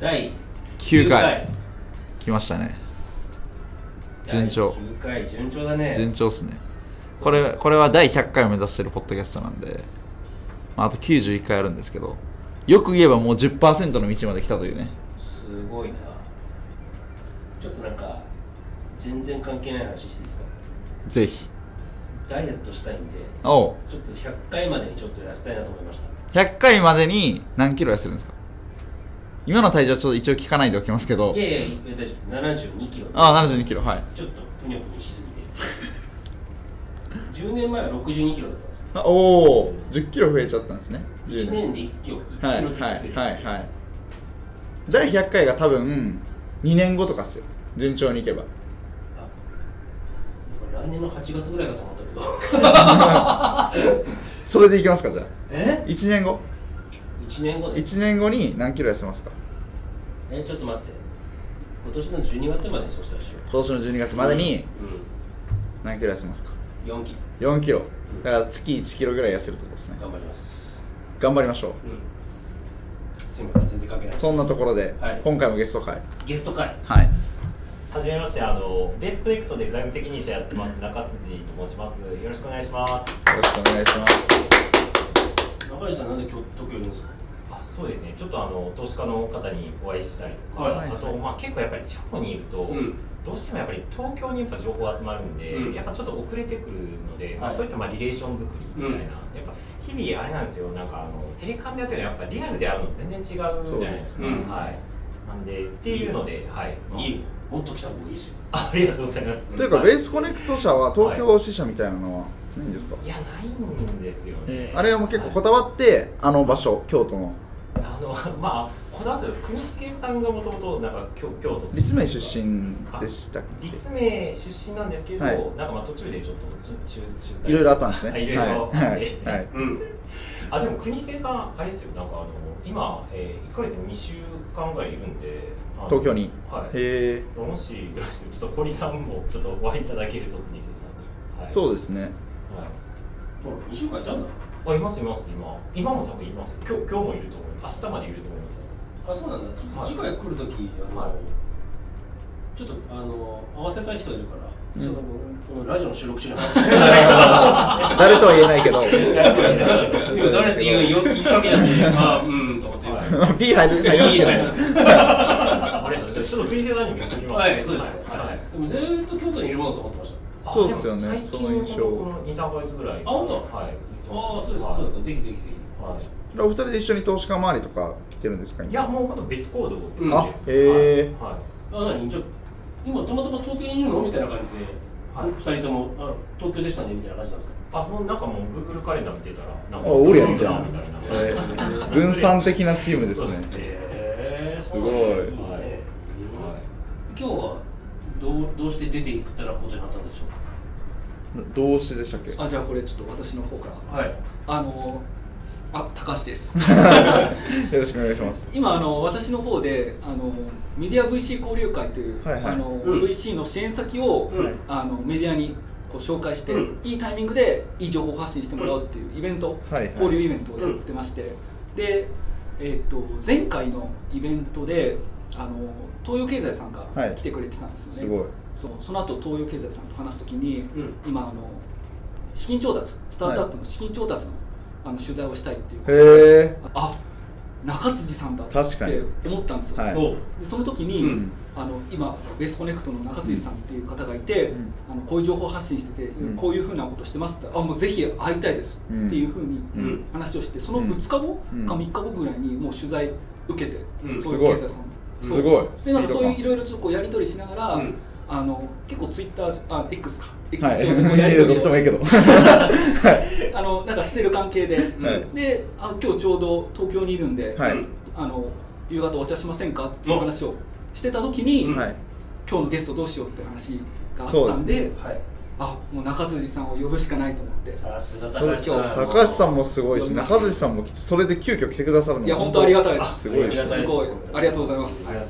第9回。来ましたね。順調。9回順調だね。順調っすね。これこれは第100回を目指してるポッドキャストなんで、まあ、あと91回あるんですけどよく言えばもう10%の道まで来たというね。すごいな。ちょっとなんか全然関係ない話していいですか？ぜひダイエットしたいんでおう。ちょっと100回までにちょっと痩せたいなと思いました。100回までに何キロ痩せるんですか？今の体重はちょっと一応聞かないでおきますけど。いやいや大丈夫。72キロ。ああ72キロはい。ちょっとぷにょぷにょしすぎて。10年前は62キロだったんですよ。あおお1 0キロ増えちゃったんですね。1 10年で1キロ1はいキロずつ増えるはいはいはい第100回が多分2年後とかっすよ。順調にいけば。あ来年の8月ぐらいかと思ったけど。それでいきますかじゃあ。え？1年後？1年後で1年後に何キロ痩せますか？えちょっと待って。今年の12月までにそうしたらしよ。う今年の12月までにう何キロ痩せますか？ん、4キロ。4キロ。だから月1キロぐらい痩せるってことですね。頑張ります。頑張りましょう。うん。すいません全然関係ない。そんなところで、はい。今回もゲスト会。ゲスト会。はいはじめまして、あのベースプロジェクトで財務責任者やってます中辻と申します。よろしくお願いします。よろしくお願いします中西さんなんで今日東京いるんですか？あ、そうですね。ちょっとあの投資家の方にお会いしたりとか、はいあとまあ結構やっぱり地方にいると、うんどうしてもやっぱり東京にやっぱ情報集まるんで、うんやっぱちょっと遅れてくるので、まあはいそういったまあリレーション作りみたいな、うんやっぱ日々あれなんですよ。なんかあのテレカンでやってるのはやっぱリアルで会うの全然違うじゃないですか。ねはい。なんでっていうので、はい。いいよもっと来た方がいいっすよ。あありがとうございます。というかはい。ベースコネクト社は東京支社みたいなのはないんですか、いやないんですよね。あれはもう結構こはいだわってあの場所京都の。あの まあこだわって国重さんがもともとなんか京京都。立命出身でしたっけ？立命出身なんですけど、はい。なんかまあ途中でちょっと中中退。いろいろあったんですね。はいいろいろ。はい。あってはい。はい。うん。あでも国重さんあれですよ。なんかあの今、えー、1ヶ月に2週間ぐらいいるんで東京に。はい。へえもしよろしくちょっと堀さんもちょっとお会いいただけると国重さん。に、はい、そうですね。はい。ほら2週間いたんだあいますいます今。今も多分います。よ今日今日もいると思います。明日までいると思います。あそうなんだ。次回来るときあの、はい。ちょっとあの合わせたい人いるから、うん。そのラジオの収録しながら 誰とは言えないけど。誰って言うよ言いかけじゃねえ あうんと思って、はい。P 入る入りますですよちょっと国重さんにも言っときます。はい。そうです、でもずーっと京都にいるものと思ってました。そうですよね。その印象この23ヶ月ぐらいあ本当？はい。ああそうです。そうです。かぜひぜひぜひ。はい。お二人で一緒に投資家周りとか来てるんですかいやもうほんと別行動うんあですへー。はい。はいあ何？じゃあ今たまたま東京にいるの？みたいな感じで、はい。二人ともあ東京でしたねみたいな感じなんですか？あもうなんかもう Google カレンダー見てたらなんかあおるやんみたいな。分散的なチームですねねへえすごい今日はどうどうして出ていくったらことになったんでしょう？どうしてでしたっけ？あじゃあこれちょっと私の方から。はい。あのあ高橋です。よろしくお願いします。今あの私の方であのメディア VC 交流会という、はいはい。あのうん。VC の支援先を、うん。あのメディアにこう紹介して、うん。いいタイミングでいい情報を発信してもらうっていうイベント、はいはい。交流イベントをやってまして、で、えっと前回のイベントであの東洋経済さんがはい。来てくれてたんですよね、すごい。そうその後東洋経済さんと話すときに、うん。今あの資金調達スタートアップの資金調達の,、あの取材をしたいっていう。へえあ中辻さんだって確かに。思ったんですよ、はい。でその時に、うん。あの今ベースコネクトの中辻さんっていう方がいて、うん。あのこういう情報発信してて、うん。こういうふうなことしてますってあもうぜひ会いたいですうんっていうふうにうん。話をしてその2日後うん。か3日後ぐらいにもう取材受けて、うん。東洋経済さんのすごい。でなんかそういういろいろちょっとこうやり取りしながら、うん。あの結構ツイッターあ X か X 上でこうやはいどっちもいいけど。あのなんかしてる関係で、はい。であの今日ちょうど東京にいるんで、はい。あの夕方お茶しませんかっていう話をしてた時に、はい。今日のゲストどうしようって話があっそうですたんでね。はいあもう中辻さんを呼ぶしかないと思って。さすが高橋さん。高橋さんもすごいし中辻さんもそれで急遽来てくださるのいや本当ありがたいであすすごいですごい。ありがとうございます。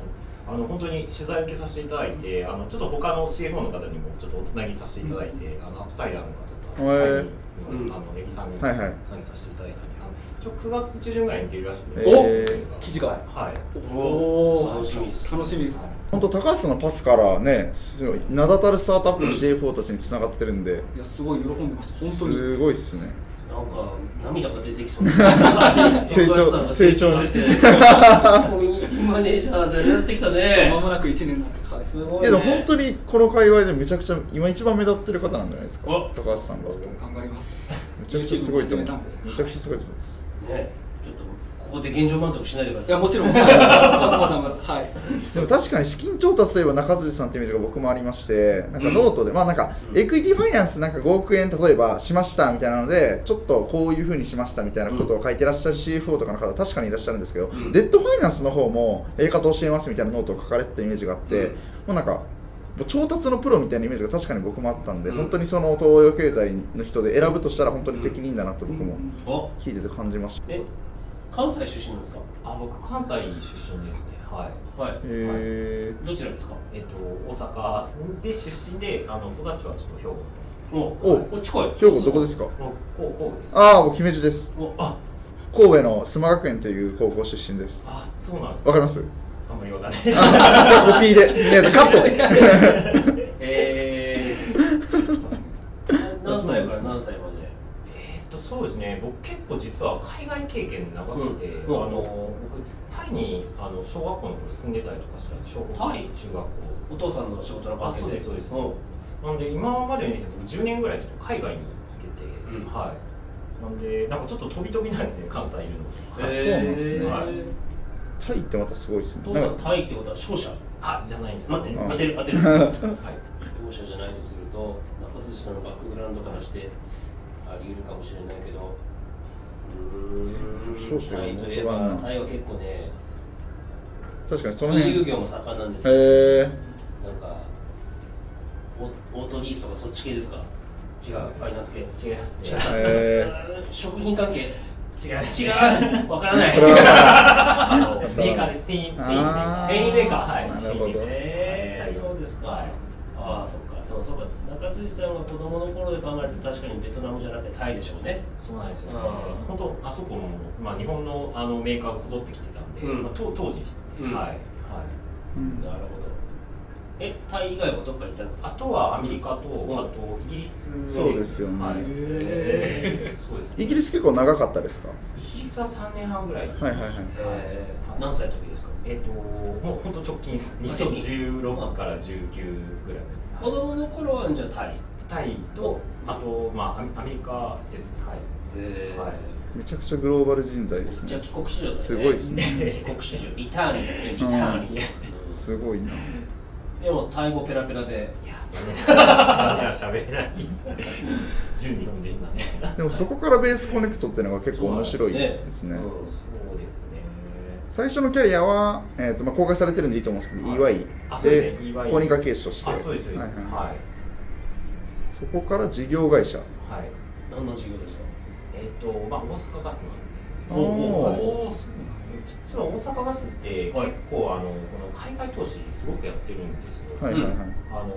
あの本当に取材受けさせていただいてあのちょっと他の CFO の方にもちょっとおつなぎさせていただいて、あの UPSIDER の方と、へーはい。の,、うん。あの八木さんにはいはい。参加させていただいたんで、あの一応9月中旬ぐらいに出るらしいんで、えー。記事が。はい、お楽しみです。楽しみです。本当高橋さんのパスからねすごい名だたるスタートアップの CA4 たちにつながってるんで、いやすごい喜んでました。本当に。すごいっすね。なんか涙が出てきそうな。成長高橋さんが成長してて。コミュニティマネージャーでやってきたね。まもなく1年になってはいすごい、けね、ど本当にこの界隈でめちゃくちゃ今一番目立ってる方なんじゃないですか。お。高橋さんがめ頑張ります。ちゃくちゃすごいと思う。めちゃくちゃすごいと思います。ね。ちょっとここで現状満足しないでください。いやもちろん。まだまだまだはい。でも確かに資金調達といえば中辻さんってイメージが僕もありましてなんかノートで、まあなんかエクイティファイナンスなんか5億円例えばしましたみたいなのでちょっとこういうふうにしましたみたいなことを書いてらっしゃる CFO とかの方確かにいらっしゃるんですけど、ん。デットファイナンスの方もやり方を教えますみたいなノートを書かれてたイメージがあって、うん。もうなんか調達のプロみたいなイメージが確かに僕もあったんで、うん。本当にその東洋経済の人で選ぶとしたら本当に適任だなと僕もお聞いてて感じました、え関西出身なんですか？あ僕関西出身ですね。はい。はい。へどちらですか？えっと大阪で出身であの育ちはちょっと兵庫なんですけど。おお近い。兵庫どこですか？もうこうこうです。ああ僕姫路です。おあ神戸の須磨学園という高校出身です。あそうなんですわかります？あんまりわかんない。ですじゃあコピーで、えっとカット。えー、何歳から何歳までえーっとそうですね。僕結構実は海外経験長くて、うん。あの僕タイにあの小学校の頃住んでたりとかしたんです小学校タイ中学校。お父さんの仕事の関係あそうですそうです。ん。なんで今までの人生僕10年ぐらいちょっと海外に行ってて、うん。はい。なんでなんかちょっと飛び飛びなんですね関西いるの。あそうなんですね。えーはい。タイってまたすごいですね。お父さなんタイってことは商社？あじゃないんです。よ待ってうん。当てる当てる。はい。商社じゃないとすると中辻さんのバックグラウンドからしてあり得るかもしれないけど。うーん。タイといえばタイは結構ね確かにその辺。業も盛んなんですよ、えなんかオオートリースとかそっち系ですか？違うファイナンス系。違いますね。違う、え 食品関係。違います違う。わからない。メーカーです。繊維繊維メーカー。繊維メー。カーはいなるほど。繊維メーカーえー、そうですか、はい。ああそっかでもそうか。中辻さんが子供の頃で考えると確かにベトナムじゃなくてタイでしょうね。そうなんですよ。ねうん。本当あそこも、まあ、日本のあのメーカーがこぞってきてたんで、うん。まあ、当当時ですね、うん。はい。はい。うん。なるほどえタイ以外はどっか行ったんですか？あとはアメリカと、んあとイギリスそうですよね。はい。へそうですね。イギリス結構長かったですか？イギリスは3年半ぐらい。はいはいはい。えーはい。何歳の時ですか？えっ、ともう本当直近です。2016から19ぐらいです。子供の頃はじゃあタイ。タイとあと、まあ、アメアメリカですね。はい。えはい。めちゃくちゃグローバル人材ですね。じゃあ。帰国子女だね。すごいですね。帰国子女。リターニーだねリターニー、すごいな。でもタイ語ペラペラで。いや喋れない純日本人なんででもそこからベースコネクトっていうのが結構面白いですね。うん。そうですね。最初のキャリアは、えーとまあ、公開されてるんでいいと思うんですけど、はい。EY で公認会計士として。あそうですそうです。はいはい。はい。そこから事業会社。はい。何の授業ですか？えっ、とまあ大阪ガスなんですよね。おおー実は大阪ガスって結構、はいあのこの海外投資すごくやってるんですよ、はいはいはい、あの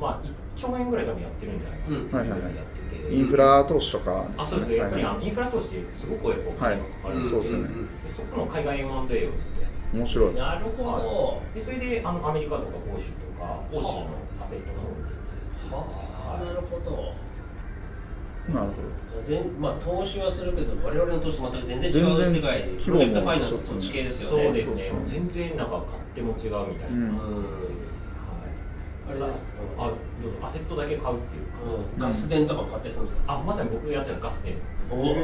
まあ1兆円ぐらい多分やってるんじゃないかなっていうぐらいやってて、インフラ投資とかあそうですね、やっぱりあはのインフラ投資ってすごくお金がかかるんはいそうですよね。でそこの海外 M&A をずっとやってい面白い。なるほど、でそれであのアメリカとか欧州とか欧州のアセットの方を見ててはあ。なるほどなるほじゃあ全まあ投資はするけど我々の投資と全く全然違う世界で規模もプロジェクトファイナンスそっち系ですよね。そうですね。そうそう全然なんか勝手も違うみたいな、うん。ですねあれです。はい、あどうぞアセットだけ買うっていうか、うん。ガス電とかも買ったりするんですか？あまさに僕がやってるガスでお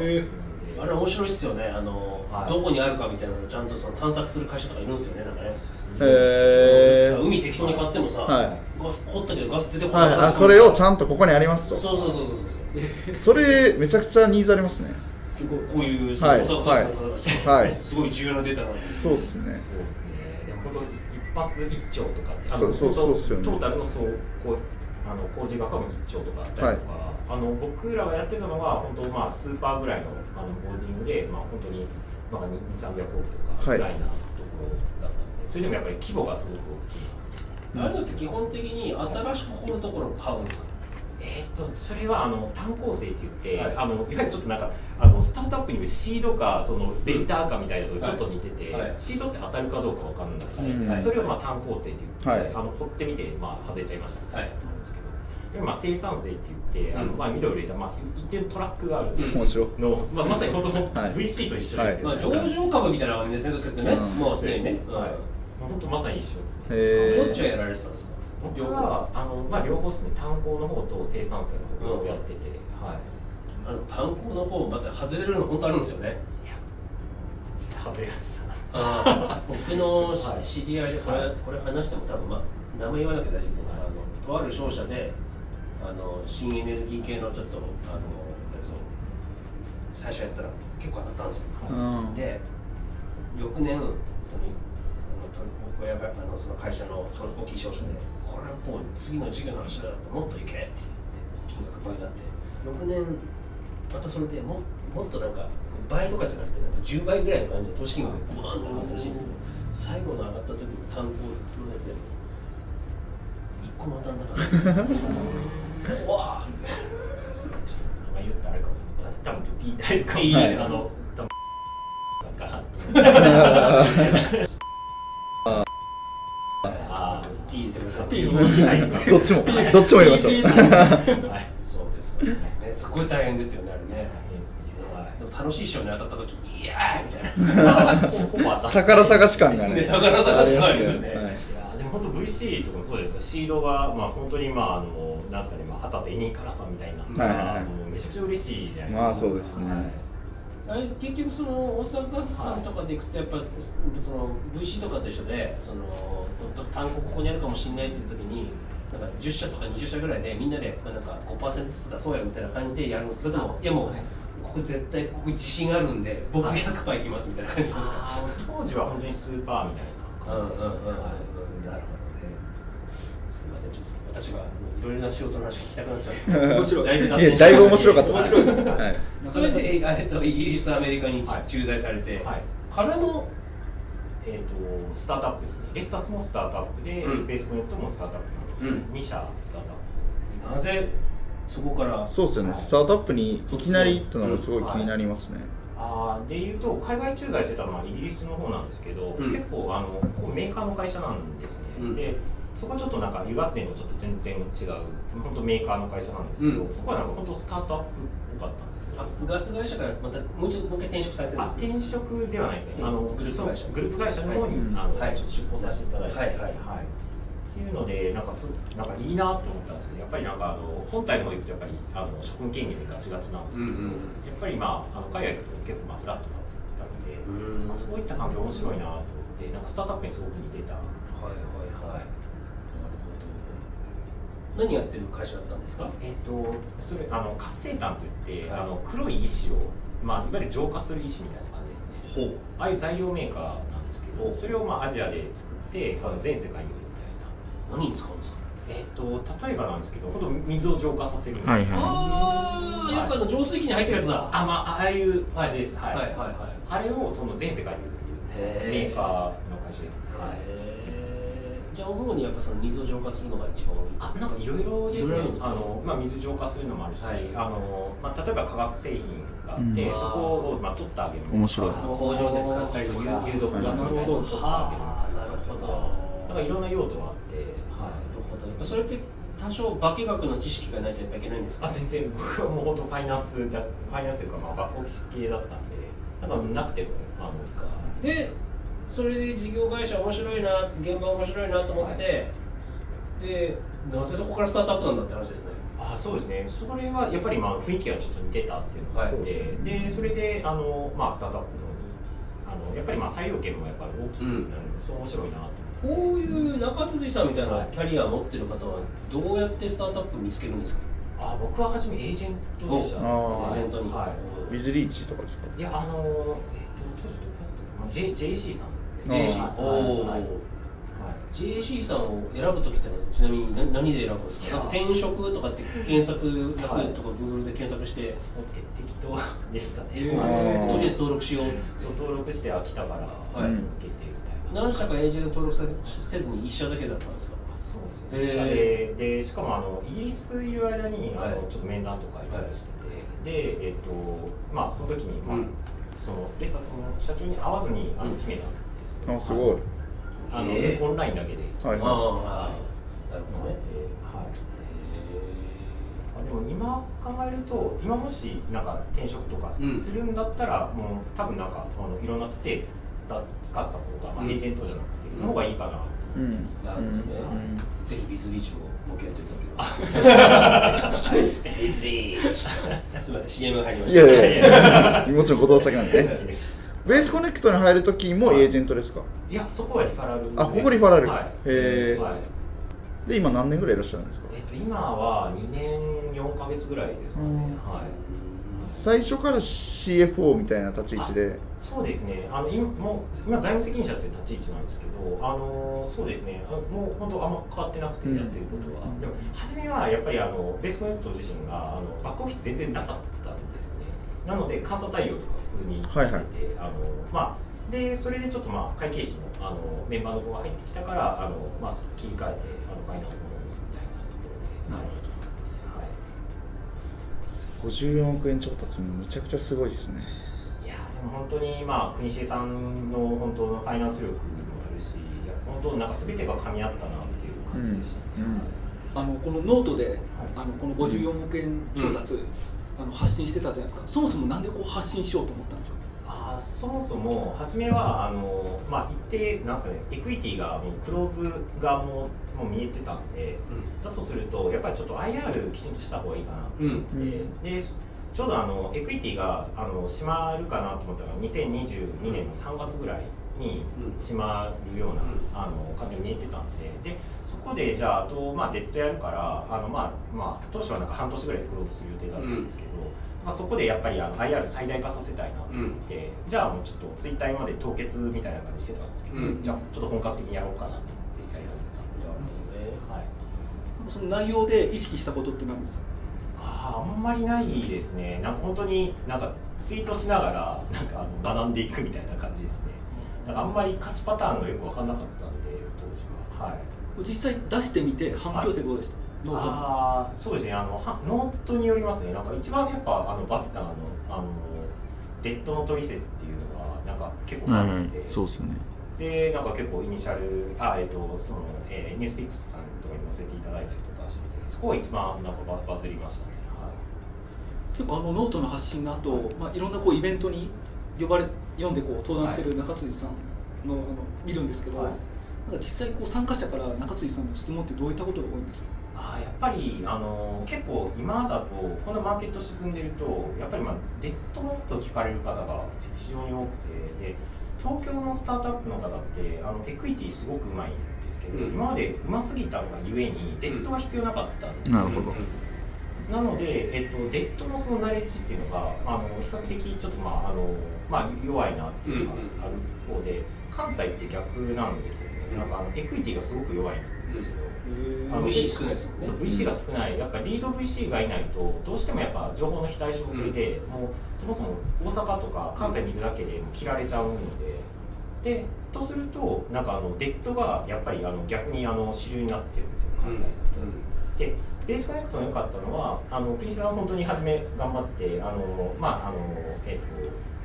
あれ面白いっすよね。あの、はい。どこにあるかみたいなのをちゃんとその探索する会社とかいるんですよねなんかね。へー。さ海適当に買ってもさ、はい。ガス掘ったけどガス出てこど、は、ない。い。あそれをちゃんとここにありますと。そうそうそうそうそうそれめちゃくちゃニーズありますね。すごいこういうそはいすごい重要なデータなんですそうっすね。そうですね。でも本当一発一兆とかってあのそうそうそうトータルの総こうあの工事額はもう一兆とかあったりとか、あの僕らがやってたのが本当まあスーパーぐらいのあのホールディングでまあ本当にまあ2 3 0 0億とかぐらいなところだったんで、それでもやっぱり規模がすごく大きい。あれだって基本的に新しく掘るところを買うんですか？えー、っとそれはあの単構成って言って、はい。あのいわゆるちょっとなんかあのスタートアップにいるシードかそのレーターかみたいなのとちょっと似てて、はい。はい。シードって当たるかどうかわかんない、はい。それをまあ単構成って言って、はい。あの掘ってみてまあ外れちゃいましたみたい。なはいなんですけど、でまあ生産性って言って、あのうんまあ緑を入れたまあ一定のトラックがある。面白い。の、まあまさに本当の はい。VC と一緒ですよね。まあ上場株みたいな感じですねどっちかってね、うん。もうすでにね、はい。本当まさに一緒ですね。へどっちをやられてたんですか？僕はあのまあ両方ですね単行の方と生産性の方をやってて、はい。あの炭鉱の方また外れるの本当あるんですよね。いや外れました。僕の知り合いでこれ,、はい。これ話しても多分、まあ、名前言わなきゃ大丈夫あのとある商社であの新エネルギー系のちょっとあのやつを最初やったら結構当たったんですよ、うん。で翌年そのあのと親があのその会社のその大きい商社でこれはもう次の授業の話だともっといけって言って金額倍になって翌年またそれでももっとなんか倍とかじゃなくてなんか10倍ぐらいの感じで投資金額がバーンと上がったらしいんですけど最後の上がった時に単行のやつで一個も当たんなかったうわーみたいなちょっと名前言ったらあれかもしれない。多分ちょっとピーかもしれないです。あの多分さんかな。入れてください。ピー面白いのか。どっちもどっちも入れましょう。はい。そうです。か。ねすごい大変ですよねあれね。大変ですね。はい。でも楽しい賞に当たった時いやーみたいな。宝探し感がね。ね 宝探し感がね。本当 VC とかもそうです。シードがまあ本当にまああのなんですかねまあ旗手にからさんみたいな、めちゃくちゃ嬉しいじゃないですか。まあそうですね。はい結局その大阪さんとかでいくとやっぱその VC とかと一緒でその単語ここにあるかもしれないっていう時になんか10社とか20社ぐらいでみんなでなんか5%ずつ出そうやみたいな感じでやるんですそれともいやもうはいここ絶対ここ自信あるんで僕はい100%いきますみたいな感じですか？当時は本当にスーパーみたいなうんうんうんうん。感じでしたね。なるほどね。すみませんちょっと私がいろいろな仕事の話聞きたくなっちゃう。面白い。だいぶや線だいぶ面白かった面白いですね。はい。それで、えっと、イギリス、アメリカにはい。駐在されて、はい。からの、えー、とスタートアップですね。レスタスもスタートアップで、うん。ベースコネクトもスタートアップなので、うん。2社スタートアッなぜそこから、そうですよね。スタートアップにいきなり行ったのがすごい気になりますね。プ。あーでいうと海外駐在してたのはイギリスの方なんですけど、うん。結構あのこうメーカーの会社なんですね、うん。でそこはちょっとなんかユガスネのちょっと全然違う本当メーカーの会社なんですけど、うん。そこはなんか本当スタートアップっぽかったんですよ。あガス会社からまたもう一度もう一回転職されてるんあですね。転職ではないですね、うんあのグループ会社。グループ会社の方に、はい。あのはい。ちょっと出向させていただいて、はいはい。っていうのでなんかそなんかいいなと思ったんですけどやっぱりなんかあの本体の方行くとやっぱりあの職務権限でガチガチなんですけど、うんうん。やっぱりまああの海外行くと結構まあフラットだったので、うん。まあ、そういった環境面白いなと思ってなんかスタートアップにすごく似てたんはいですよ。はいはい。なるほど。何やってる会社だったんですか？えっ、とそれあの活性炭といって、はいあの黒い石をまあいわゆる浄化する石みたいな感じですねほう。ああいう材料メーカーなんですけど、おそれをまあアジアで作って、あの全世界に売るみ何に使うんですか？たいな。えっ、と例えばなんですけど、本当水を浄化させるみはいたいな。ああ、よくあの浄水器に入ってるやつだ。あ、まあああいう感じです。はい。はいはいはい。あれをその全世界に売るメーカーの会社ですね。はい。じゃあ主にやっぱその水を浄化するのが一番多いあなんかいろいろですね。いろいろですねあの、まあ、水浄化するのもあるし、はい。あのまあ、例えば化学製品があって、うん。そこを、まあ、取ってあげる。面白い。工場で使ったりとか有有毒ガスみたいな。のを取ってあげるはあなるほど。なんかいろんな用途があって、なるほどやっぱそれって多少化学の知識がないとやっぱいけないんですか？あ全然。僕はもう本当ファイナンスだファイナンスというか、まあ、バックオフィス系だったんでなんかなくてもあのでそれで事業会社面白いな現場面白いなと思って、でなぜそこからスタートアップなんだって話ですね。あそうですね。それはやっぱりまあ雰囲気がちょっと似てたっていうのがあって、はい。でそれであの、まあ、スタートアップのあのやっぱりまあ採用権もやっぱり大きくなるので、そう面白いなとこういう中辻さんみたいなキャリアを持ってる方はどうやってスタートアップ見つけるんですか？あ僕は初めエージェントでした。ねエージェントに、はウィズリーチとかですか？いやあのえっ、と当時どこだったかな、JC さん JC はい。おお、はい。はい。JC さんを選ぶ時ってちなみに何何で選ぶんですか？転職とかって検索楽はいとか Google で検索して、適当でしたね、とりあえず登録しよう。そう登録してあ来たから、はい。受けてみたいな。何社かエージェント登録せせずに1社だけだったんですか？そそうですよ。ね。で。でしかもあのイギリスいる間にあの、はい。ちょっと面談とかいろいろしてて、でえっ、とまあその時にまあ、うん。そのレストの社長に会わずにあのうん。決めた。んですよ、あすごい。あの、えー。オンラインだけで。はいああなるほどねはい。あでも今考えると今もしなんか転職とかうんするんだったら、もう多分なんかあのいろんなつてつつた使った方が、まあ、うん。エージェントじゃなくて、の方がいいかな。うん。なるほどね。うん。ぜひビズリーチをご検討いただければ。ビズリーチ。すみません CM 入りました。いやいやいや。もちろん後藤先なんでねベースコネクトに入るときもエージェントですか？いやそこはリファラルです。あここリファラルはい、へー。はい。で今何年ぐらいいらっしゃるんですか？えっと今は2年4か月ぐらいですかね、うん。はい。最初から CFO みたいな立ち位置で？そうですね、あの今もう今、財務責任者という立ち位置なんですけど、あのそうですね、あもう本当、あんま変わってなくて、うん。やってることは、うん。でも、初めはやっぱりあのベースコネクト自身があのバックオフィス全然なかったなので、監査対応とか普通にしてて、はい。はいあのまあ、でそれでちょっと、まあ、会計士のあのメンバーの子が入ってきたから、あのまあ、切り替えてあのファイナンスの方にみたいなところで、なるほどますね。はい54億円調達もめちゃくちゃすごいですね。いやでも本当にまあ国重さんの本当のファイナンス力もあるし、いや本当なんか全てが噛み合ったなっていう感じでしたね。うん。うん。あのこのノートで、あのこの54億円調達、あの発信してたじゃないですか。そもそもなんでこう発信しようと思ったんですか？あーそもそも初めはあのまあ一定なんですかねエクイティがもうクローズがもうもう見えてたんで、だとするとやっぱりちょっと IR きちんとした方がいいかなうんうん。うんでちょうどあのエクイティがあの閉まるかなと思ったのが2022年の3月ぐらいにうん。閉まるような、うん。あの感じに見えてたんででそこでじゃああと、まあ、デットやるからあの、まあまあ、当初はなんか半年ぐらいでクローズする予定だったんですけど、まあ、そこでやっぱりあの IR 最大化させたいなと思って、じゃあもうちょっとツイッターまで凍結みたいな感じしてたんですけど、うん。じゃあちょっと本格的にやろうかなと思ってやり始めたっていう感じです。ね。はい。その内容で意識したことって何ですか？あーあんまりないですね、なんか本当になんかツイートしながらなんかあの学んでいくみたいな感じですね、なんかあんまり勝ちパターンがよく分かんなかったんで、当時は。はい。実際出してみて反響ってどうでした、ノートのあーそうですね。あのはノートによりますね。なんか一番やっぱあのバズったのはあのデットの取説っていうのがなんか結構バズって、うですよね。でなんか結構イニシャルあえっ、とその、えー NewsPicks さんとかに載せていただいたりとかしててそこが一番なんかババズりましたね。はい。結構あのノートの発信の後、まあいろんなこうイベントに呼ばれ読んでこう登壇してる中辻さんの,、あの見るんですけど、はい。なんか実際こう参加者から中辻さんの質問ってどういったことが多いんですか？あーやっぱりあの結構今だとこのマーケット沈んでるとやっぱりまあデット聞かれる方が非常に多くてで東京のスタートアップの方ってあのエクイティすごくうまいんですけど、うん。今までうますぎたがゆえにデットが必要なかったんですよ、なるほど。なので、えっと、デットのそのナレッジっていうのがあの比較的ちょっとまああの、まあ、弱いなっていうのがある方で、関西って逆なんですよね、なんかあのエクイティがすごく弱いんですよ、あの VC 少ないですそう VC が少ない、やっぱリード VC がいないと、どうしてもやっぱ情報の非対称性で、もうそもそも大阪とか関西にいるだけでもう切られちゃうので、でとすると、なんかあのデッドがやっぱりあの逆にあの主流になってるんですよ、関西だと。でベースコネクトの良かったのはあのクリスさん本当に初め頑張ってあのまああのえっ、と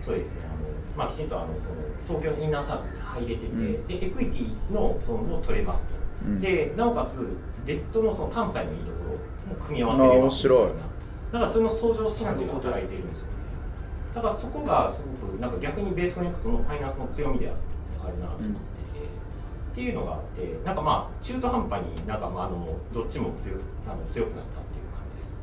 そうですね。あのまあきちんとあのその東京のインナーサークルに入れてて、うん。でエクイティのそのを取れますと、うん。でなおかつデッドのその関西のいいところも組み合わせれば面白い。だからその相乗シナジーが働いてるんですよね。だからそこがすごくなんか逆にベースコネクトのファイナンスの強みであるなと思ってて、っていうのがあってなんかまあ中途半端になんかまああのどっちも強あの強くなったっていう感じですね、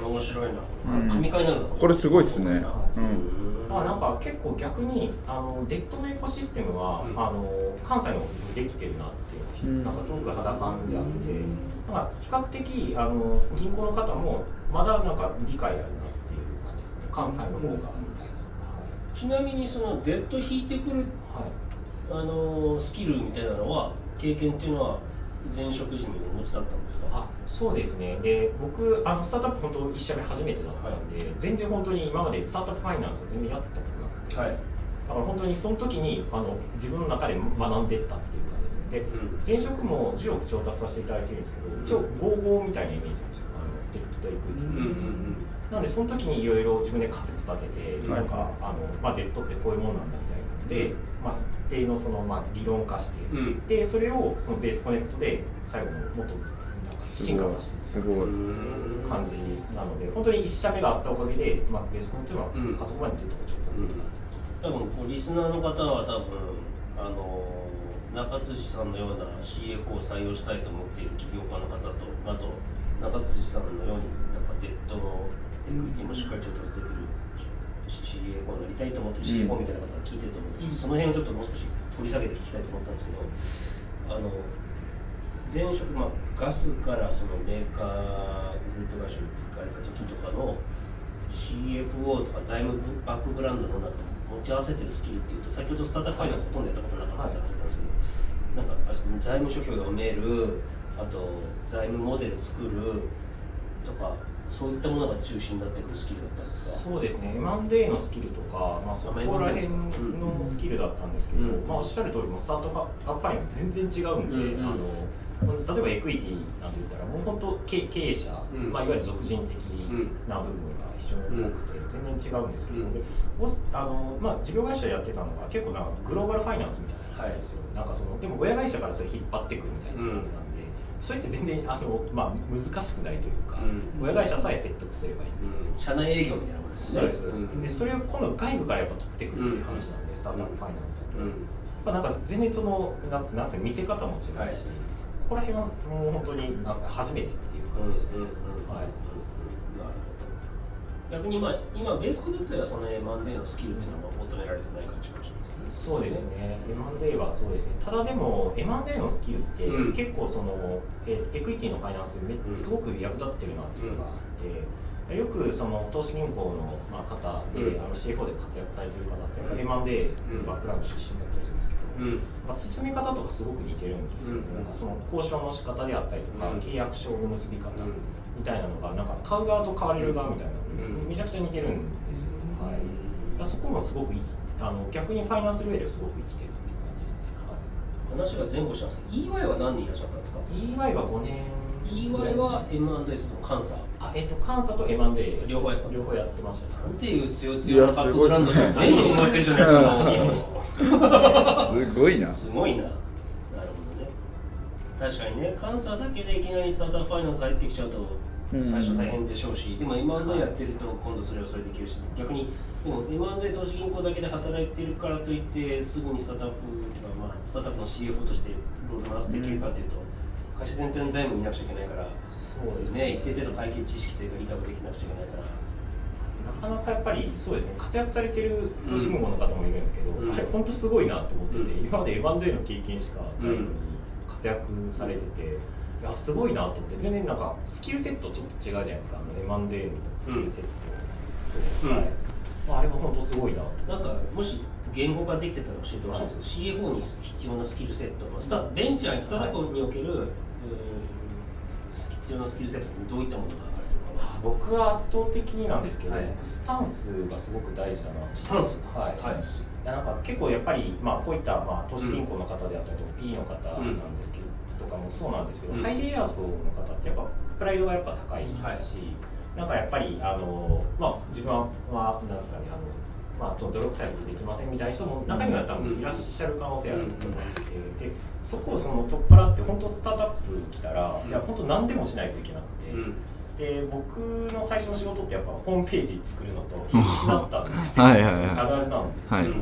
うん面白いなうん。神回になるのこれすごいっすねうん。だからなんか結構逆にあのデッドのエコシステムは、うん。あの関西のできてるなっていう。のが、うん。なんかすごく肌感であって、なんか比較的あの銀行の方もまだなんか理解あるなっていう感じですね。関西の方が。みたいな、はいちなみにそのデッド引いてくるはい。あのスキルみたいなのは経験っていうのは前職時にお持ちだったんですか？あそうですね。で僕あのスタートアップ本当一社目初めてだったんで、全然本当に今までスタートアップファイナンスを全然やったことなくて、はい。だから本当にその時にあの自分の中で学んでったっていう感じですね。前職も10億調達させていただいてるんですけど一応55みたいなイメージなんですよ。あのデットとエクイティうんうんなんでその時にいろいろ自分で仮説立てて、はい。なんかあの、まあ、デットってこういうものなんだみたいなので、まあ、一定のその、まあ、理論化して、うん。うんでそれをそのベースコネクトで最後ももっとなんか進化させてすごいうん感じなので本当に1社目があったおかげで、まあ、ベースコネクトはうん。あそこまでデータが調達できた、多分こうリスナーの方は多分あの中辻さんのような CFO を採用したいと思っている起業家の方とあと中辻さんのようになんかデッドのエクイティもしっかり調達できる CFO になりたいと思ってる CFO みたいな方が聞いてると思うん。で、ちょっとその辺をちょっともう少し掘り下げて聞きたいと思ったんですけどあの前職、まあ、ガスからそのメーカーグループ会社に行かれた時とかの CFO とか財務バックグラウンドの中に持ち合わせてるスキルっていうと先ほどスタートアップファイナンスほとんどやったことなかったって言ったんですけど、なんか財務諸表が埋めるあと財務モデル作るとかそういったものが中心になってくるスキルだったんですか。そうですね。M&A のスキルとか、まあ、そこら辺のスキルだったんですけど、うん。まあ、おっしゃる通りもスタートアップファイナンス全然違うんで、うんあの例えばエクイティなんて言ったらもう本当経経営者、うん。まあ、いわゆる俗人的な部分が非常に多くて、全然違うんですけど、うん。あのまあ、事業会社やってたのが結構なんかグローバルファイナンスみたいな感じですよ、なんかそのでも親会社からそれ引っ張ってくるみたいな感じなんで、それって全然あの、まあ、難しくないというか、うん。親会社さえ説得すればいい。うん。社内営業みたいなもんですね。そうですそうです、でそれを今度外部からやっぱ取ってくるっていう話なんで、スタートアップファイナンスだと、うん。まあ、なんか全然そのななんすか見せ方も違うし、はい。そこら辺はもう本当になんすか初めてっていう感じですね、はい逆にまあ今ベースコネクトではその M&A のスキルっていうのは求められてない感じかもしれないですね。そうですね。M&A はそうですね。ただでも M&A のスキルってうん。結構その、えエクイティのファイナンスめうん。すごく役立ってるなっていうのがあって、よくその投資銀行のまあ方で、うん。あの CFO で活躍されてる方ってやっぱ M&A のバックグラウンド出身だったりするんですけど、うん。まあ、進め方とかすごく似てるんですよ、うん。なんかその交渉の仕方であったりとか、うん。契約書の結び方。うんみたいなのがなんか買う側と買われる側みたいなめちゃくちゃ似てるんですよ、はい、そこもすごくあの逆にファイナンスの上ではすごく生きてるっていう感じですね、はい。話が前後したんです。けど EY は何人いらっしゃったんですか？EY は5年。EY はその監査あえっ、と監査と M&A 両方やってた。両方やってました。ねなんていう強い強いなバックグラウンド全部生まれてるじゃないですか。すごいな。すごいななるほどね。確かにね監査だけでいきなりスタートアップファイナンス入ってきちゃうとうん最初大変でしょうし、でも M&A やってると今度それをそれできるし逆にでも M&A 投資銀行だけで働いてるからといってすぐにスタートアップとか、まあ、スタートアップの CFO としてロール回すできるかというと、会社全体の財務見なくちゃいけないからそうですね、一定程度会計知識というか理解もできなくちゃいけないから。なかなかやっぱりそうですね活躍されてる投資銀行の方もいるんですけど、うん。あれ本当すごいなと思ってて、うん。今まで M&A の経験しかないのに活躍されてて、いやすごいなと思って。全然なんかスキルセットちょっと違うじゃないですか。あの M&A のスキルセットと、うん。はい。まあ、あれは本当すごいな。となんかもし言語化できてたら教えてほしいんですけど、CFO に必要なスキルセット、まあスタベンチャー、スタートアップにおける、うー必要なスキルセットってどういったものがあると思いますか。僕は圧倒的になんですけど、はい。僕スタンスがすごく大事だなとスタンス。はい。はいいやなんか結構やっぱり、まあ、こういった、まあ、投資銀行の方であったりとか、P の方なんですけど、とかもそうなんですけど、うん。ハイレイヤー層の方ってやっぱプライドがやっぱ高いし、なんかやっぱりあの、まあ、自分はなんですかねあの、まあ、泥臭いことできませんみたいな人も中には多分いらっしゃる可能性あると思ってて、でそこをその取っ払って本当スタートアップ来たら、うん。いや本当何でもしないといけなくて。うん。で僕の最初の仕事ってやっぱホームページ作るのと 必死だったんですよ。はいはいはい。あるあるなんですけど、はい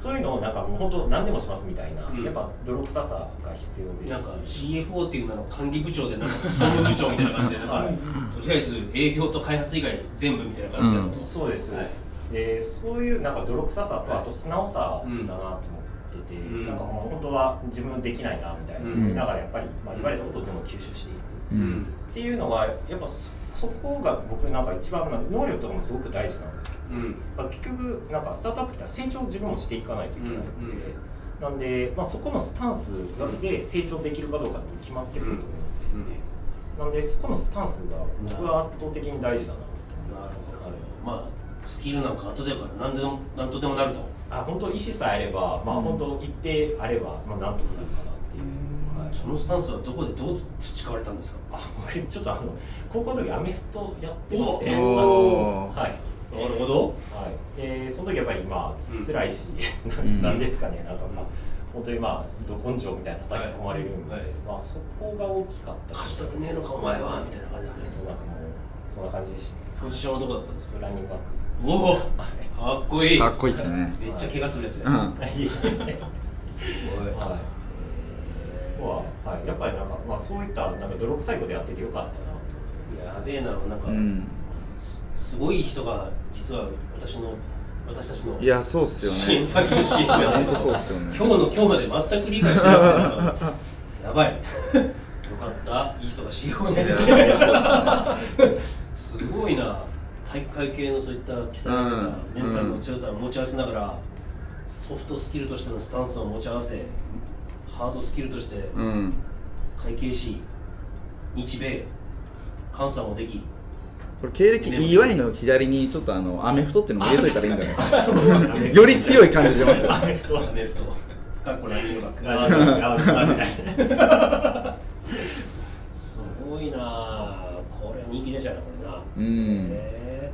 そういうのをなんかもう本当何でもしますみたいな、うん。やっぱ泥臭さが必要ですなんかし CFO っていうのは管理部長でなんか総務部長みたいな感じで なんか、はいとりあえず営業と開発以外全部みたいな感じだったん。です、そうですそうです、でそういうなんか泥臭さとあと素直さだなと思ってて、うん。なんかもう本当は自分できないなみたいなうん。思いながらやっぱり、まあ、言われたことをどんどん吸収していく、うん。っていうのはやっぱそそこが僕なんか一番能力とかもすごく大事なんですけどうん。まあ、結局なんかスタートアップって成長を自分もしていかないといけないので、うんうん。なんで、まあ、そこのスタンスで成長できるかどうかって決まってくると思うんですよね、なんでそこのスタンスが僕は圧倒的に大事だななるほどまあスキルなんか後でから何でも何とでもなると、あ本当意思さえあれば、まあ、本当一定あれば、まあ、なんとかなるかなそのスタンスはどこでどう培われたんですか？あ僕ちょっとあの高校の時アメフトやってまして。おー。はい。なるほど。はい、でその時やっぱりまあ辛いし、ん。なんですかね。なんかまあ本当にまあど根性みたいな叩き込まれる。ん。で、はい。はいまあそこが大きかった勝ちたくねえのかお前はみたいな感じで。えっとなんかもうそんな感じでした。ねポジションはどこだったんですか？ランニングバック。おお。かっこいい。かっこいいですね。めっちゃ怪我するやつや、うん。すはい。ごい、はいそこは、はい、やっぱりなんか、まあ、そういったなんか泥臭いことやっててよかったなと思います。やべえななんか、うん。すすごい人が実は私の私たちのいやそうっすよね。支援先の支援が。本当そうっすよね。今日の今日まで全く理解してなかったやばい。よかった。いい人が CEO になってくれた。すごいな。体育会系のそういった鍛えられたメンタルの強さを持ち合わせながら、ソフトスキルとしてのスタンスを持ち合わせハードスキルとしてうん。会計士日米監査もできこれ経歴 EY の左にちょっとあのアメフトっていうのも入れといたらいいんじゃないですか。より強い感じ出ます。よアメフト。アメフト。かっこランニングバックランニングバックあみたいな。すごいなあこれ人気出ちゃうなこれな。うん。へ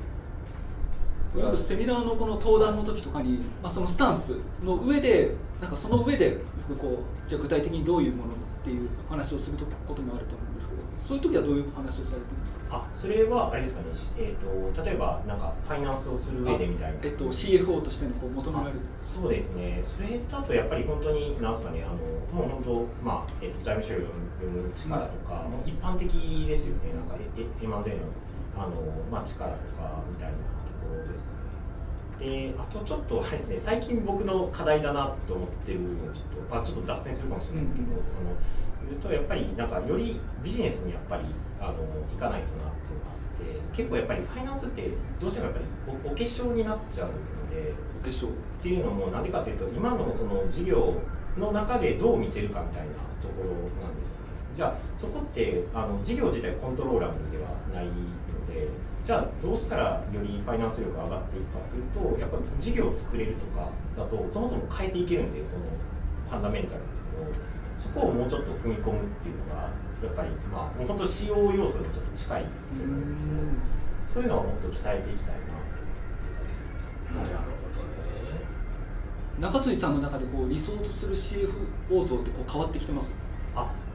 よくセミナーのこの登壇の時とかに、まあ、そのスタンスの上でなんかその上でこうじゃあ具体的にどういうものっていう話をすることもあると思うんですけどそういう時はどういう話をされてるんですか？あそれはあれですかね、えー、と例えばなんかファイナンスをする上でみたいな。えっと、CFO としてのこう求められる。そうですね、それだとやっぱり本当に、なんですかね、あのもう本当、まあえっと財務諸を読む力とか、もう一般的ですよね、なんかええ M&A のあの、まあ、力とかみたいなところですかね。であとちょっとあれですね、最近僕の課題だなと思ってるのちょっとあちょっと脱線するかもしれないですけど、あの言うとやっぱりなんかよりビジネスにやっぱりあの行かないとなっていうのがあって、結構やっぱりファイナンスってどうしてもやっぱりおお化粧になっちゃうので。お化粧っていうのもなんでかというと今のその事業の中でどう見せるかみたいなところなんですよねじゃあそこってあの事業自体コントローラブルではないのでじゃあどうしたらよりファイナンス力が上がっていくかというとやっぱ事業を作れるとかだとそもそも変えていけるんでこのファンダメンタルのところそこをもうちょっと踏み込むっていうのがやっぱりまあもう本当使用要素にちょっと近いと思うんですけどそういうのはもっと鍛えていきたいなと思ってたりしてます。なるほどね中辻さんの中でこう理想とする CFO 像ってこう変わってきてます？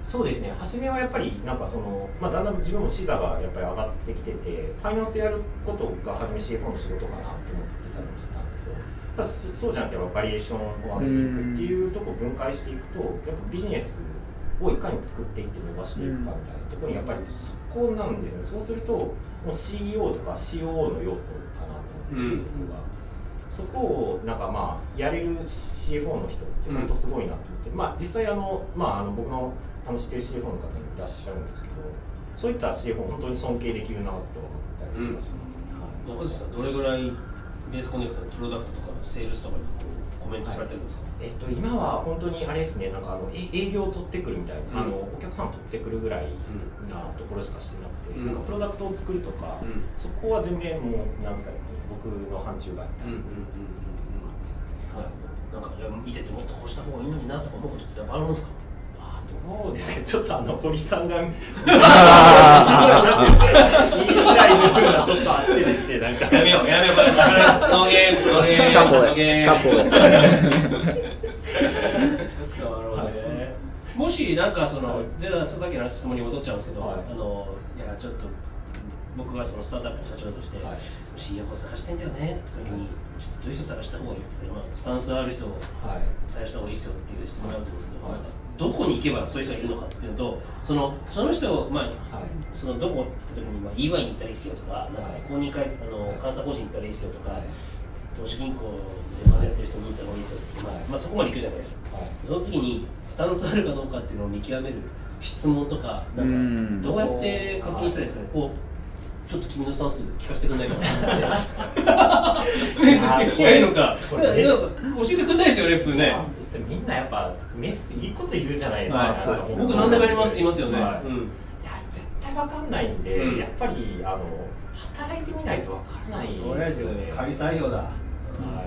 そうですね初めはやっぱりなんかその、まあ、だんだん自分も視座がやっぱり上がってきててファイナンスやることが初め CFO の仕事かなと思ってたりもしてたんですけどやっぱそそうじゃなくてバリエーションを上げていくっていうところを分解していくとやっぱビジネスをいかに作っていって伸ばしていくかみたいなところにやっぱりそこなんですねそうするともう CEO とか COO の要素かなと思ってて、そこが。そこをなんかまあやれる CFO の人って本当すごいなと思って、まあ実際あの、まあ、あの僕のあの知ってる CFO の方もいらっしゃるんですけどそういった CFO 本当に尊敬できるなと思ったりとかしますね、はい。中辻さんどれぐらいベースコネクトのプロダクトとかのセールスとかにコメントされてるんですか、えっと、今は本当にあれですねなんかあのえ営業を取ってくるみたいな、うん。あのお客さん取ってくるぐらいなところしかしてなくて、うん。なんかプロダクトを作るとか、うん。そこは全然もうなんですかね僕の範疇外みたいな感じですね、はい、なんかいや見ててもっとこうした方がいいのになとか思うことってあるんですか？あどうですか？ちょっとあの堀さんが言いづらい部分がちょっとあってですねなんかやめようやめようこれノーゲームノーゲームカポノーゲームでカポで確かな。るほどね、もしなんかその、はいじゃあさっきの質問に戻っちゃうんですけど、はいあのいやちょっと僕がそのスタートアップの社長として、はい。CFO 探してんだよねって時に、ちょっとどういう人探した方がいいって言ったら、まあ、スタンスある人をはい。採用した方がいいですよっていう質問があると思うんですけど、どこに行けばそういう人がいるのかっていうのとそのその人を、まあ、はいそのどこって言った時に、まあ、EY に行ったらいいっすよとか、なんかはい公認会あのはい。監査法人に行ったらいいっすよとか、はい。投資銀行でまだやってる人に行った方がいいっすよって、まあはい。まあ、そこまで行くじゃないですか。はい。その次にスタンスあるかどうかっていうのを見極める質問とか、なうん。んかどうやって確認したらいいですかね、こうちょっと君のスタンス聞かせてくれないかな。って。聞きゃいいのか、ねいや教えてくれないですよね、普通ね。別にみんなやっぱメッセいいこと言うじゃないですか、はい僕何でもやりますって言いますよね。はいうん。いや絶対対わかんないんで、うん。やっぱりあの働いてみないとわからないとりあえずですよね仮採用だ。はい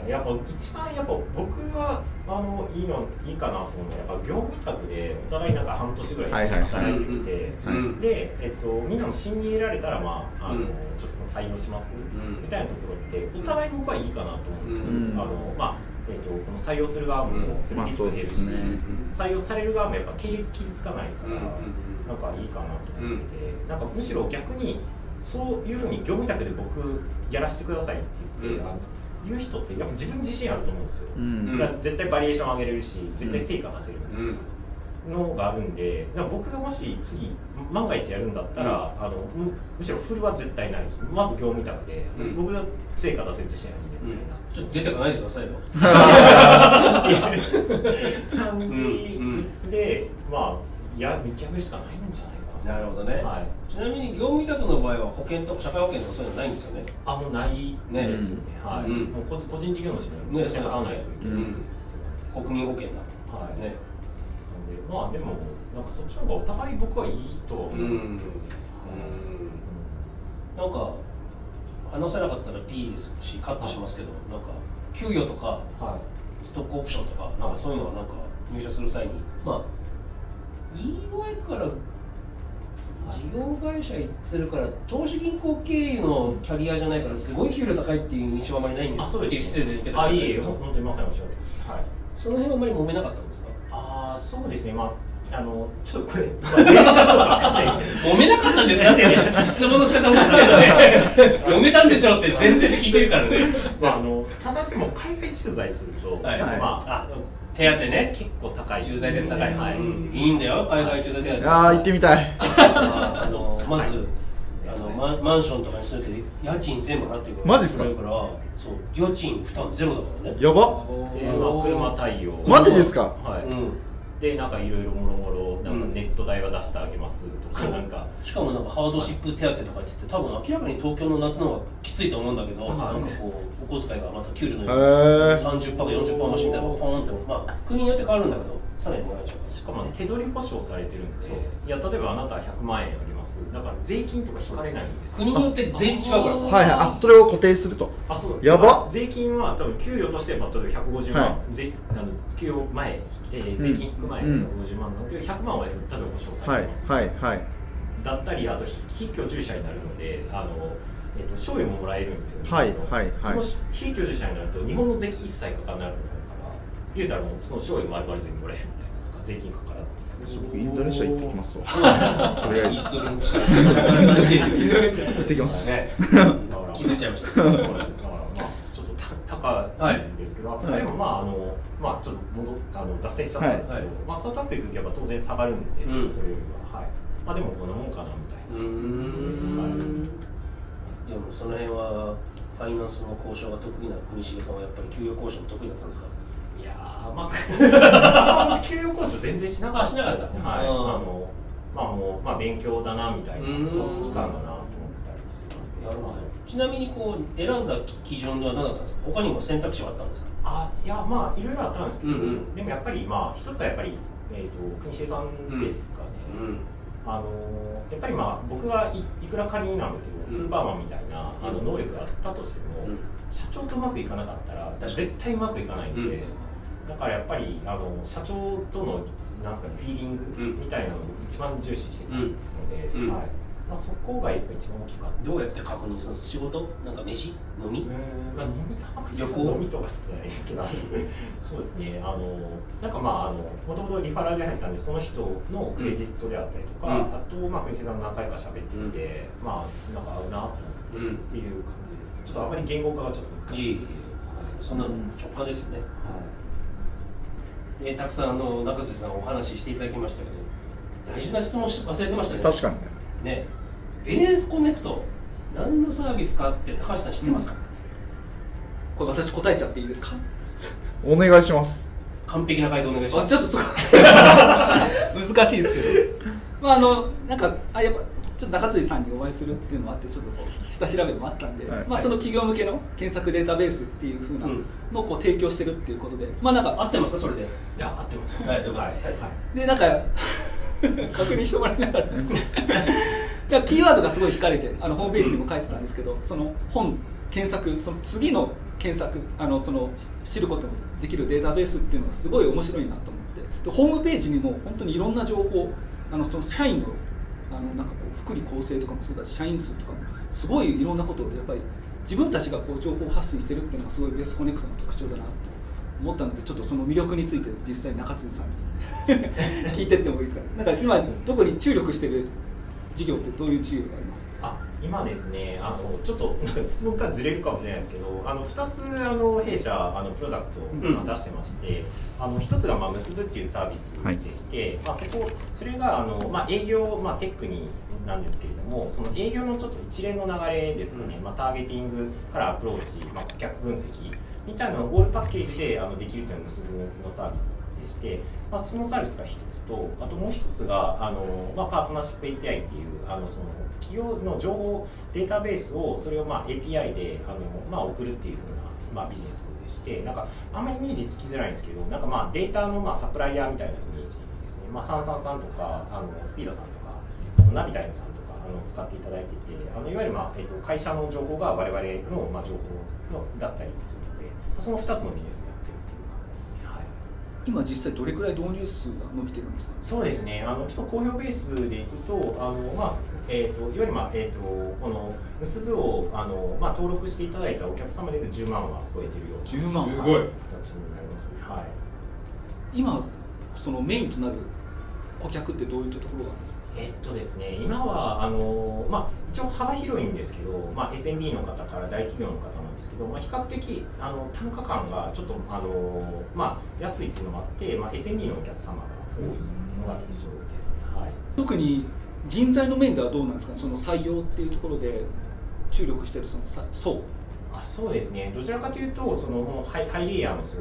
やっぱ一番やっぱ僕はあのいいのいいかなと思うのはやっぱ業務委託でお互いなんか半年ぐらい一緒に働いてみて、で、えっと、みんなの信任得られたら、まああのうん。ちょっと採用します、ん。みたいなところってお互い僕はいいかなと思うんですよ、うん。あのまあえっと、この採用する側もそれリスク減るし、まあそうですね。採用される側もやっぱ経歴傷つかないから、うんうんなんかいいかなと思ってて、なんかむしろ逆にそういうふうに業務委託で僕やらせてくださいって言って、うん言う人ってやっぱ自分自信あると思うんですよ、うん。だから絶対バリエーション上げれるし絶対成果出せるうん。のがあるんでだから僕がもし次万が一やるんだったら、あのむむしろフルは絶対ないです。まず業務委託で、うん。僕が成果出せる自信あるんでみたいな、ちょっと出てこないでくださいよ。感じうん。で、まあいや見極めるしかないんじゃないかななるほどね、はい。ちなみに業務委託の場合は保険とか社会保険とかそういうのないんですよね？あもうない。ねですよね、はい、うん。もう個人個人事業主にね。は払わないといけない、うん。国民保険だ。はい。ね。なんでまあでもなんかそっちの方がお互い僕はいいとは思うんですけどね、なんか話せなかったら P ですしカットしますけどなんか給与とかはい。ストックオプションとかなんかそういうのはなんか入社する際にまあ EY から事業会社行ってるから投資銀行経由のキャリアじゃないからすごい給料高いっていう印象はあまりないんですっていう失礼で言い方あいいえしたんですけど本当にまさにおっしゃるとりです。はい。その辺はあまり揉めなかったんですか？ああそうですね。まああのちょっとこれ、揉めなかったんですか？って質問の仕方も失礼だね揉めたんでしょって前提 で聞いてるからね。まああのただでも海外駐在すると、はい。まああ手当ね。結構高い。駐在点高い、はい、うん。いいんだよ。海外駐在手当あー行ってみたい。あのまず あのマンマンションとかにするけど家賃全部払ってくれる。マジっすか？からそう。家賃負担ゼロだからね。やば。車対応。マジですか？はい、うんでなんかいろいろもろもろなんかうん。ネット代は出してあげますとか、そう。なんか。しかもなんかハードシップ手当とか言ってて多分明らかに東京の夏の方がきついと思うんだけど、はい。なんかこうお小遣いがまた給料のへー。30%か40%増しみたいなのがポーンってまあ国によって変わるんだけどさらにもらえちゃうしかも手取り保証されてるんでいや例えばあなた100万円ます。だから税金とか引かれないんですよ国によって税率違うからさ。はいはい。あそれを固定すると。あそうやば。税金は多分給与として、まあ、例えば150万、はい。税あの給与前、えー税金引く前うん。150万のけど100万は例えば保証さはいれてます、はいはいだったりあと非居住者になるのであの、えっと賞与ももらえるんですよ、はいはいはい。その非居住者になると日本の税金一切かからなくなるから言うたらもうその賞与丸々全部もらえるみたいな税金かからず僕インドネシア行ってきますわ。とりあえず。インしたして行ってきます。ね。だから気づいちゃいました。だからまあちょっとた高いんですけど、はい。でもまああのまあちょっと戻っあの脱線しちゃったんですけど、はい。まあスタートアップ行く時はやっぱ当然下がるんで、うん。それよりははい。まあでもこんなもんかなみたいな。でもその辺はファイナンスの交渉が得意な国重さんはやっぱり給与交渉も得意だったんですか？まあ給与交渉全然しなかった。あしなかった。ですねはい。あうん。のまあもうまあ勉強だなみたいなうん投資期間だなと思ったりしてたんで。ちなみにこう選んだ基準は何だったんですか？他にも選択肢はあったんですか？あいやまあいろいろあったんですけど、うんうん。でもやっぱりまあ一つはやっぱりえっ、と国重さんですかね、うんあのやっぱりまあ僕がいいくら仮なんですけど、スーパーマンみたいなあの能力があったとしても、うん。社長とうまくいかなかったら絶対うまくいかないんで、うんだからやっぱりあの社長とのなんですかねフィーリンうんグみたいなのを僕一番重視してたので、うん。はい。まあ、そこがやっぱ一番大きかった。どうやって確認するんですか仕事？なんか飯？飲み？まあ、飲み旅行？飲みとか好きじゃないですけど。そうですね。あのなんかまああのもともとリファラルで入ったんでその人のクレジットであったりとか、うん。あとまあ国重さん何回か喋ってみて、まあなんか合うなと思ってうん。っていう感じですねちょっとあまり言語化がちょっと難しいですけど、そんなの直感ですよね、ねたくさんあの中瀬さんお話ししていただきましたけど大事な質問し忘れてましたね。確かにね。ベネスコネクト何のサービスかって高橋さん知ってますか、これ私答えちゃっていいですか？お願いします。完璧な回答お願いします。あちょっとそこ。難しいですけど。まああのなんかあやっぱちょっと中辻さんにお会いするっていうのもあってちょっとこう下調べもあったんで、はい。まあ、その企業向けの検索データベースっていうふうなのをこう提供してるっていうことでまあなんか合ってますか？それで。いや合ってますはいはい。でなんか確認してもらいながらですねいやキーワードがすごい惹かれてあのホームページにも書いてたんですけどその本検索その次の検索あのその知ることのできるデータベースっていうのがすごい面白いなと思って。でホームページにも本当にいろんな情報あのその社員のあのなんかこう福利厚生とかもそうだし社員数とかもすごいいろんなことをやっぱり自分たちがこう情報発信してるっていうのがすごいベースコネクトの特徴だなと思ったのでちょっとその魅力について実際中辻さんに 聞いてってもいいですか？なんか今特に注力してる事業ってどういう事業があります？かあ今ですねあのちょっと 質問からずれるかもしれないですけどあの2つあの弊社あのプロダクトをまあ出してまして、あの1つがまあ結ぶっていうサービスでして、まあ、そこそれがあの、まあ、営業、まあ、テックになんですけれどもその営業のちょっと一連の流れですかね、まあ、ターゲティングからアプローチ、まあ、顧客分析みたいなのをオールパッケージであのできるというのが結ぶのサービスでして、まあ、そのサービスが一つとあともう一つがあの、まあ、パートナーシップ API っていうあのその企業の情報データベースをそれをまあ API であの、まあ、送るっていうふうな、まあ、ビジネスでしてなんかあんまりイメージつきづらいんですけどなんかまあデータのまあサプライヤーみたいなイメージですね、まあ、サンサンさんとかあのスピードさんとかあとナビタイムさんとかあの使っていただいててあのいわゆる、まあえっと会社の情報が我々の、まあ、情報のだったりするその2つのビジネスをやってるっていう感じですね。はい。今実際どれくらい導入数が伸びてるんですか？そうですね、あのちょっと公表ベースでいくと、あのまあえー、といわゆる、まあえー、とこの結ぶをあの、まあ、登録していただいたお客様でいうと10万は超えてるような10万。すごいはい形になりますね。はい。今そのメインとなる顧客ってどういったところがあるんですか？えっとですね、今はあの、まあ、一応幅広いんですけど、まあ、SMB の方から大企業の方なんですけど、まあ、比較的あの単価感がちょっとあの、まあ、安いっていうのもあって、まあ、SMB のお客様が多いのが特徴です。ね。はい。特に人材の面ではどうなんですか？その採用っていうところで注力してるそのさ層。あそうですね、どちらかというと、そのハイハイレイヤーの層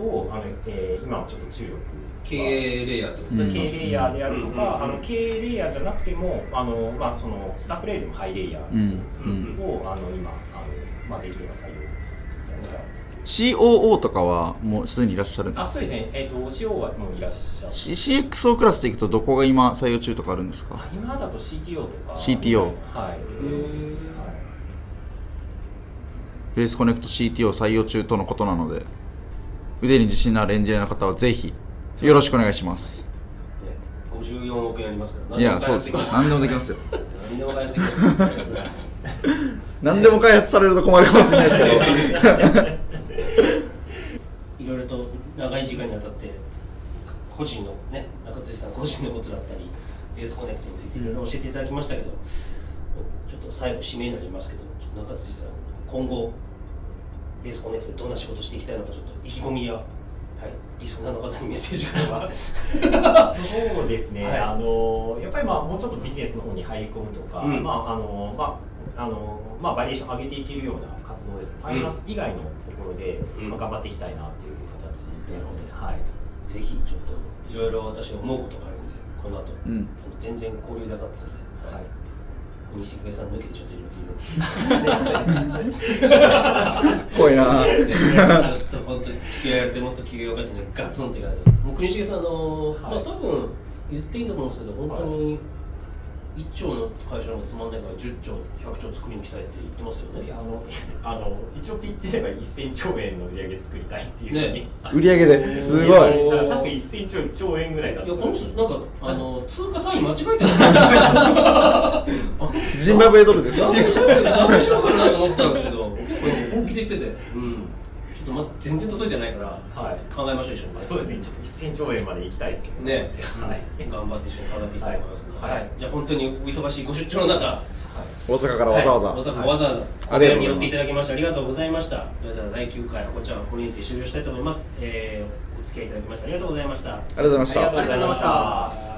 をあの、えー今はちょっと注力経営レイヤーってことですね、経営レイヤーであるとか、あの経営レイヤーじゃなくても、あのまあ、そのスタッフレイでもハイレイヤーを、あの今あの、まあ、できれば採用させていただいたら。COO とかはもうすでにいらっしゃるんですあそうですね、えー、と CO はもういらっしゃって、C- CXO クラスでいくとどこが今採用中とかあるんですか？あ今だと CTO とか。CTO はい。ベースコネクト CTO 採用中とのことなので腕に自信のあるエンジニアの方はぜひよろしくお願いします。ね、54億円ありますからいやそうです何でもできますよ。何でも開発できます。何でも開発されると困るかもしれないですけど。いろいろと長い時間にわたって個人のね中辻さん個人のことだったりベースコネクトについていろいろ教えていただきましたけどちょっと最後締めになりますけど中辻さん今後ベースコネクトでどんな仕事していきたいのかちょっと意気込みや、はい、リスナーの方にメッセージがあれば。そうですね、はい。あのやっぱりまあもうちょっとビジネスの方に入り込むとか、うん。まああのまああのまあバリエーション上げていけるような活動ですね、ファイナンス以外のところで、うん。まあ、頑張っていきたいなっていう形ですね、なはい。ぜひちょっといろいろ私思うことがあるんでこの後、うん。あの全然交流なかったんで、はい西久さん抜けてちょっといろいろ怖いなちょっと本当に聞きられてもっと企業価値でガツンっていかないともう国重さんあの、はいまあ多分言っていいと思うんですけど本当に1兆の会社のつまんないから10兆100兆作りに来たいって言ってますよね。いやあの あの一応ピッチでは1000兆円の売り上げ作りたいっていうね。売り上げですごい。だから確か1000兆兆円ぐらいだったいやこの人なんかあの通貨単位間違えてる ジンバブエドルですか大丈夫かなと思ったんですけど 結構本気で言ってて、うん、と全然届いてないから、はい。考えましょう一緒に。そうですね。ちょっと1000兆円まで行きたいですけどね、はい。頑張って一緒に考えていきたいと思いますので、はい。はい。じゃあ本当にお忙しいご出張の中大阪からわざわざ、はい、大阪わざわざありがとうございに寄っていただきましてありがとうございました。それでは第9回こちらコミュニティ終了したいと思います、えー、お付き合いいただきましてありがとうございました。ありがとうございました。ありがとうございました